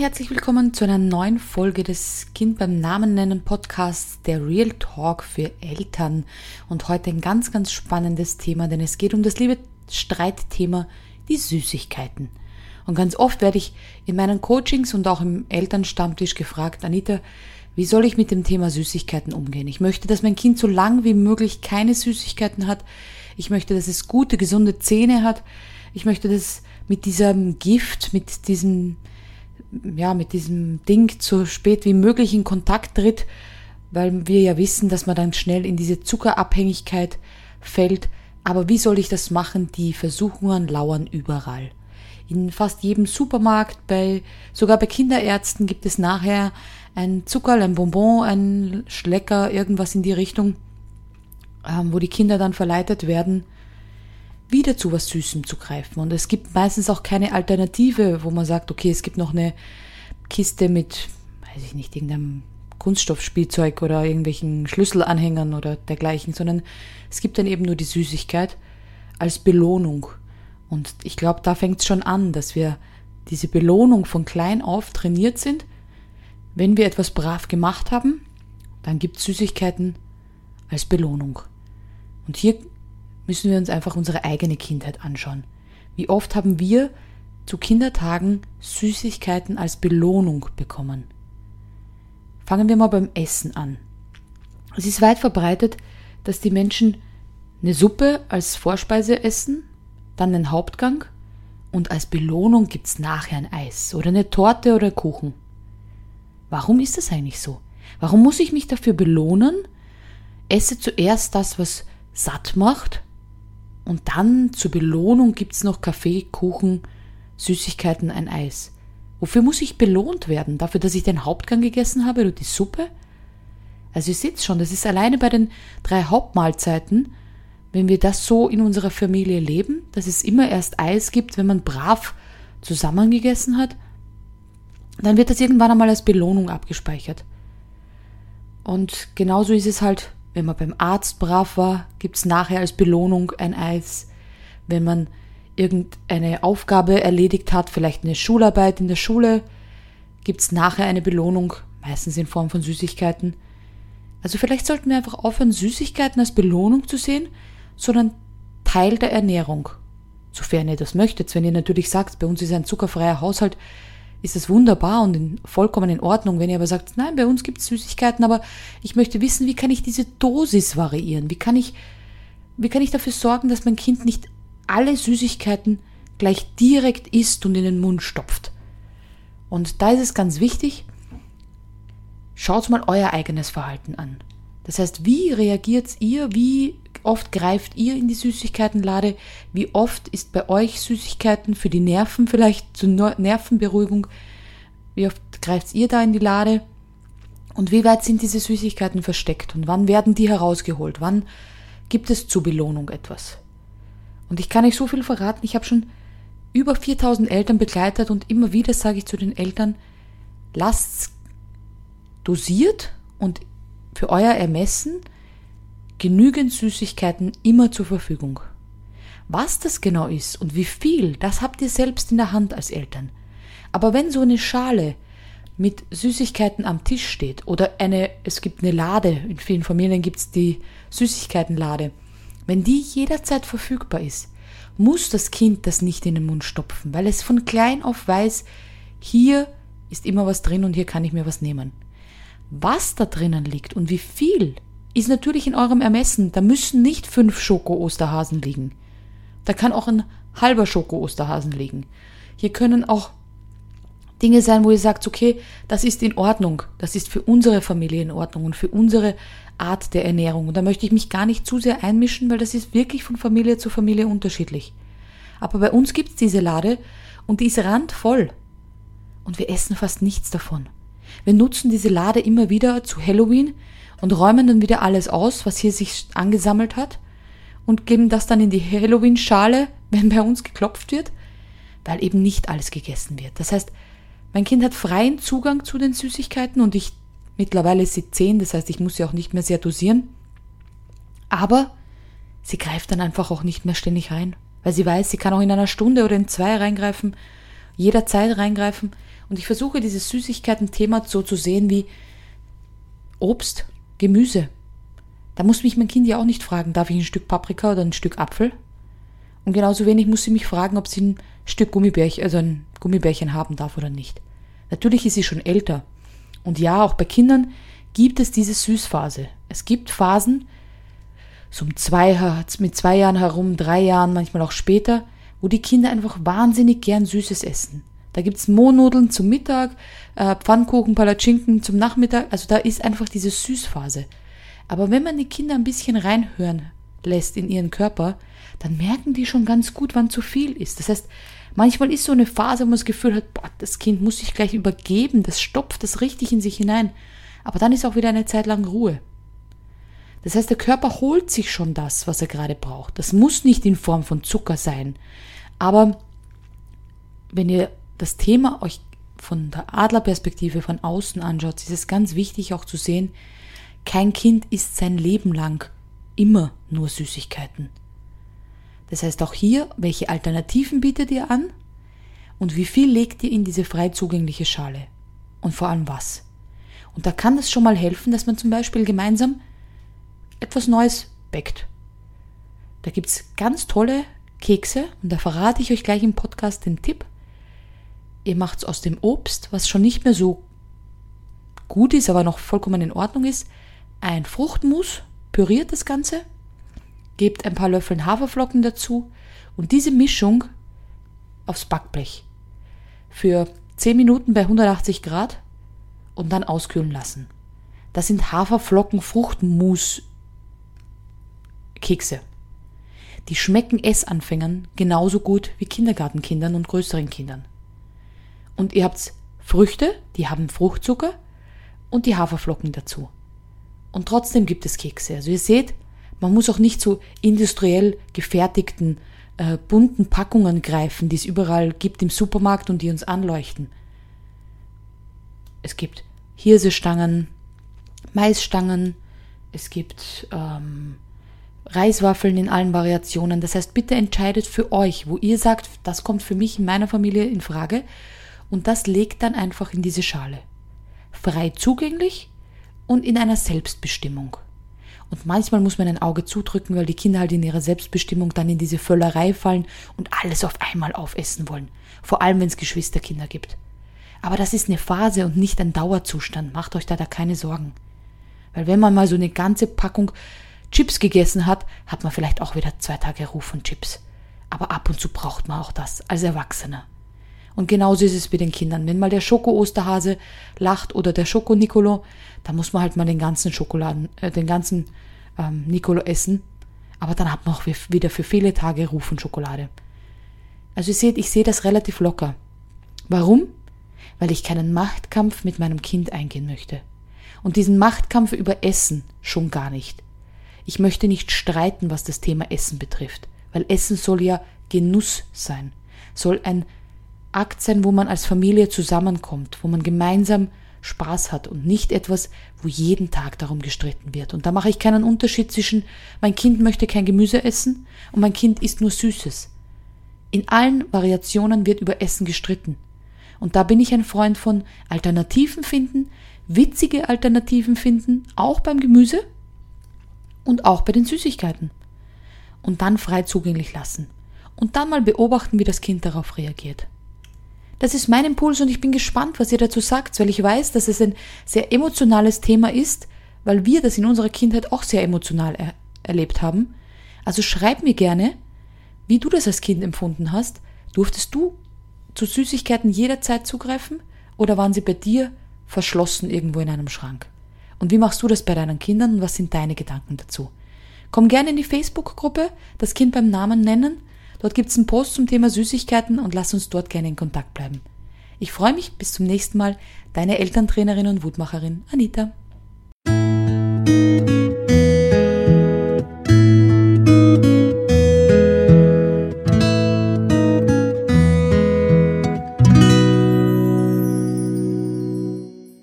herzlich willkommen zu einer neuen Folge des Kind beim Namen nennen Podcasts, der Real Talk für Eltern. Und heute ein ganz, ganz spannendes Thema, denn es geht um das liebe Streitthema, die Süßigkeiten. Und ganz oft werde ich in meinen Coachings und auch im Elternstammtisch gefragt, Anita, wie soll ich mit dem Thema Süßigkeiten umgehen? Ich möchte, dass mein Kind so lang wie möglich keine Süßigkeiten hat. Ich möchte, dass es gute, gesunde Zähne hat. Ich möchte, dass mit diesem Gift, mit diesem ja, mit diesem Ding so spät wie möglich in Kontakt tritt, weil wir ja wissen, dass man dann schnell in diese Zuckerabhängigkeit fällt. Aber wie soll ich das machen? Die Versuchungen lauern überall. In fast jedem Supermarkt, bei, sogar bei Kinderärzten gibt es nachher ein Zuckerl, ein Bonbon, ein Schlecker, irgendwas in die Richtung, ähm, wo die Kinder dann verleitet werden, wieder zu was Süßem zu greifen. Und es gibt meistens auch keine Alternative, wo man sagt, okay, es gibt noch eine Kiste mit, weiß ich nicht, irgendeinem Kunststoffspielzeug oder irgendwelchen Schlüsselanhängern oder dergleichen, sondern es gibt dann eben nur die Süßigkeit als Belohnung. Und ich glaube, da fängt es schon an, dass wir diese Belohnung von klein auf trainiert sind. Wenn wir etwas brav gemacht haben, dann gibt es Süßigkeiten als Belohnung. Und hier müssen wir uns einfach unsere eigene Kindheit anschauen. Wie oft haben wir zu Kindertagen Süßigkeiten als Belohnung bekommen? Fangen wir mal beim Essen an. Es ist weit verbreitet, dass die Menschen eine Suppe als Vorspeise essen, dann einen Hauptgang und als Belohnung gibt's nachher ein Eis oder eine Torte oder Kuchen. Warum ist das eigentlich so? Warum muss ich mich dafür belohnen? Esse zuerst das, was satt macht und dann zur Belohnung gibt's noch Kaffee, Kuchen, Süßigkeiten, ein Eis. Wofür muss ich belohnt werden? Dafür, dass ich den Hauptgang gegessen habe oder die Suppe? Also ihr seht schon, das ist alleine bei den drei Hauptmahlzeiten, wenn wir das so in unserer Familie leben, dass es immer erst Eis gibt, wenn man brav zusammengegessen hat, dann wird das irgendwann einmal als Belohnung abgespeichert. Und genauso ist es halt wenn man beim Arzt brav war, gibt's nachher als Belohnung ein Eis. Wenn man irgendeine Aufgabe erledigt hat, vielleicht eine Schularbeit in der Schule, gibt's nachher eine Belohnung, meistens in Form von Süßigkeiten. Also vielleicht sollten wir einfach aufhören, Süßigkeiten als Belohnung zu sehen, sondern Teil der Ernährung. Sofern ihr das möchtet. Wenn ihr natürlich sagt, bei uns ist ein zuckerfreier Haushalt, ist das wunderbar und in, vollkommen in Ordnung. Wenn ihr aber sagt, nein, bei uns gibt es Süßigkeiten, aber ich möchte wissen, wie kann ich diese Dosis variieren? Wie kann ich, wie kann ich dafür sorgen, dass mein Kind nicht alle Süßigkeiten gleich direkt isst und in den Mund stopft? Und da ist es ganz wichtig, schaut mal euer eigenes Verhalten an. Das heißt, wie reagiert ihr? Wie oft greift ihr in die Süßigkeitenlade? Wie oft ist bei euch Süßigkeiten für die Nerven vielleicht zur Nervenberuhigung? Wie oft greift ihr da in die Lade? Und wie weit sind diese Süßigkeiten versteckt? Und wann werden die herausgeholt? Wann gibt es zur Belohnung etwas? Und ich kann euch so viel verraten. Ich habe schon über 4000 Eltern begleitet und immer wieder sage ich zu den Eltern, lasst dosiert und für euer Ermessen genügend Süßigkeiten immer zur Verfügung. Was das genau ist und wie viel, das habt ihr selbst in der Hand als Eltern. Aber wenn so eine Schale mit Süßigkeiten am Tisch steht oder eine, es gibt eine Lade, in vielen Familien gibt es die Süßigkeitenlade, wenn die jederzeit verfügbar ist, muss das Kind das nicht in den Mund stopfen, weil es von klein auf weiß, hier ist immer was drin und hier kann ich mir was nehmen. Was da drinnen liegt und wie viel, ist natürlich in eurem Ermessen. Da müssen nicht fünf Schoko-Osterhasen liegen. Da kann auch ein halber Schoko-Osterhasen liegen. Hier können auch Dinge sein, wo ihr sagt, okay, das ist in Ordnung. Das ist für unsere Familie in Ordnung und für unsere Art der Ernährung. Und da möchte ich mich gar nicht zu sehr einmischen, weil das ist wirklich von Familie zu Familie unterschiedlich. Aber bei uns gibt's diese Lade und die ist randvoll. Und wir essen fast nichts davon. Wir nutzen diese Lade immer wieder zu Halloween und räumen dann wieder alles aus, was hier sich angesammelt hat und geben das dann in die Halloween-Schale, wenn bei uns geklopft wird, weil eben nicht alles gegessen wird. Das heißt, mein Kind hat freien Zugang zu den Süßigkeiten und ich mittlerweile ist sie zehn, das heißt, ich muss sie auch nicht mehr sehr dosieren. Aber sie greift dann einfach auch nicht mehr ständig rein, weil sie weiß, sie kann auch in einer Stunde oder in zwei reingreifen, jederzeit reingreifen Und ich versuche dieses Süßigkeiten-Thema so zu sehen wie Obst, Gemüse. Da muss mich mein Kind ja auch nicht fragen, darf ich ein Stück Paprika oder ein Stück Apfel? Und genauso wenig muss sie mich fragen, ob sie ein Stück Gummibärchen, also ein Gummibärchen haben darf oder nicht. Natürlich ist sie schon älter. Und ja, auch bei Kindern gibt es diese Süßphase. Es gibt Phasen, so um zwei, mit zwei Jahren herum, drei Jahren, manchmal auch später, wo die Kinder einfach wahnsinnig gern Süßes essen. Da gibt's Mohnnudeln zum Mittag, äh, Pfannkuchen, Palatschinken zum Nachmittag. Also da ist einfach diese Süßphase. Aber wenn man die Kinder ein bisschen reinhören lässt in ihren Körper, dann merken die schon ganz gut, wann zu viel ist. Das heißt, manchmal ist so eine Phase, wo man das Gefühl hat, boah, das Kind muss sich gleich übergeben, das stopft das richtig in sich hinein. Aber dann ist auch wieder eine Zeit lang Ruhe. Das heißt, der Körper holt sich schon das, was er gerade braucht. Das muss nicht in Form von Zucker sein. Aber wenn ihr das Thema euch von der Adlerperspektive von außen anschaut, ist es ganz wichtig auch zu sehen, kein Kind isst sein Leben lang immer nur Süßigkeiten. Das heißt auch hier, welche Alternativen bietet ihr an und wie viel legt ihr in diese frei zugängliche Schale und vor allem was. Und da kann es schon mal helfen, dass man zum Beispiel gemeinsam etwas Neues backt. Da gibt's ganz tolle Kekse und da verrate ich euch gleich im Podcast den Tipp. Ihr macht's aus dem Obst, was schon nicht mehr so gut ist, aber noch vollkommen in Ordnung ist, ein Fruchtmus, püriert das Ganze, gebt ein paar Löffel Haferflocken dazu und diese Mischung aufs Backblech für 10 Minuten bei 180 Grad und dann auskühlen lassen. Das sind Haferflocken Fruchtmus Kekse. Die schmecken Essanfängern genauso gut wie Kindergartenkindern und größeren Kindern. Und ihr habt Früchte, die haben Fruchtzucker und die Haferflocken dazu. Und trotzdem gibt es Kekse. Also ihr seht, man muss auch nicht zu industriell gefertigten, äh, bunten Packungen greifen, die es überall gibt im Supermarkt und die uns anleuchten. Es gibt Hirsestangen, Maisstangen, es gibt ähm, Reiswaffeln in allen Variationen. Das heißt, bitte entscheidet für euch, wo ihr sagt, das kommt für mich in meiner Familie in Frage und das legt dann einfach in diese Schale. Frei zugänglich und in einer Selbstbestimmung. Und manchmal muss man ein Auge zudrücken, weil die Kinder halt in ihrer Selbstbestimmung dann in diese Völlerei fallen und alles auf einmal aufessen wollen. Vor allem, wenn es Geschwisterkinder gibt. Aber das ist eine Phase und nicht ein Dauerzustand. Macht euch da, da keine Sorgen. Weil wenn man mal so eine ganze Packung Chips gegessen hat, hat man vielleicht auch wieder zwei Tage Ruf von Chips. Aber ab und zu braucht man auch das als Erwachsener. Und genauso ist es mit den Kindern. Wenn mal der Schoko-Osterhase lacht oder der Schoko-Nicolo, dann muss man halt mal den ganzen Schokoladen, äh, den ganzen ähm, Nicolo essen. Aber dann hat man auch wieder für viele Tage Ruf von Schokolade. Also ihr seht, ich sehe das relativ locker. Warum? Weil ich keinen Machtkampf mit meinem Kind eingehen möchte. Und diesen Machtkampf über Essen schon gar nicht. Ich möchte nicht streiten, was das Thema Essen betrifft, weil Essen soll ja Genuss sein, soll ein Akt sein, wo man als Familie zusammenkommt, wo man gemeinsam Spaß hat und nicht etwas, wo jeden Tag darum gestritten wird. Und da mache ich keinen Unterschied zwischen mein Kind möchte kein Gemüse essen und mein Kind isst nur Süßes. In allen Variationen wird über Essen gestritten. Und da bin ich ein Freund von Alternativen finden, witzige Alternativen finden, auch beim Gemüse, und auch bei den Süßigkeiten. Und dann frei zugänglich lassen. Und dann mal beobachten, wie das Kind darauf reagiert. Das ist mein Impuls und ich bin gespannt, was ihr dazu sagt, weil ich weiß, dass es ein sehr emotionales Thema ist, weil wir das in unserer Kindheit auch sehr emotional er erlebt haben. Also schreib mir gerne, wie du das als Kind empfunden hast. Durftest du zu Süßigkeiten jederzeit zugreifen oder waren sie bei dir verschlossen irgendwo in einem Schrank? Und wie machst du das bei deinen Kindern und was sind deine Gedanken dazu? Komm gerne in die Facebook-Gruppe, das Kind beim Namen nennen. Dort gibt's einen Post zum Thema Süßigkeiten und lass uns dort gerne in Kontakt bleiben. Ich freue mich, bis zum nächsten Mal. Deine Elterntrainerin und Wutmacherin Anita.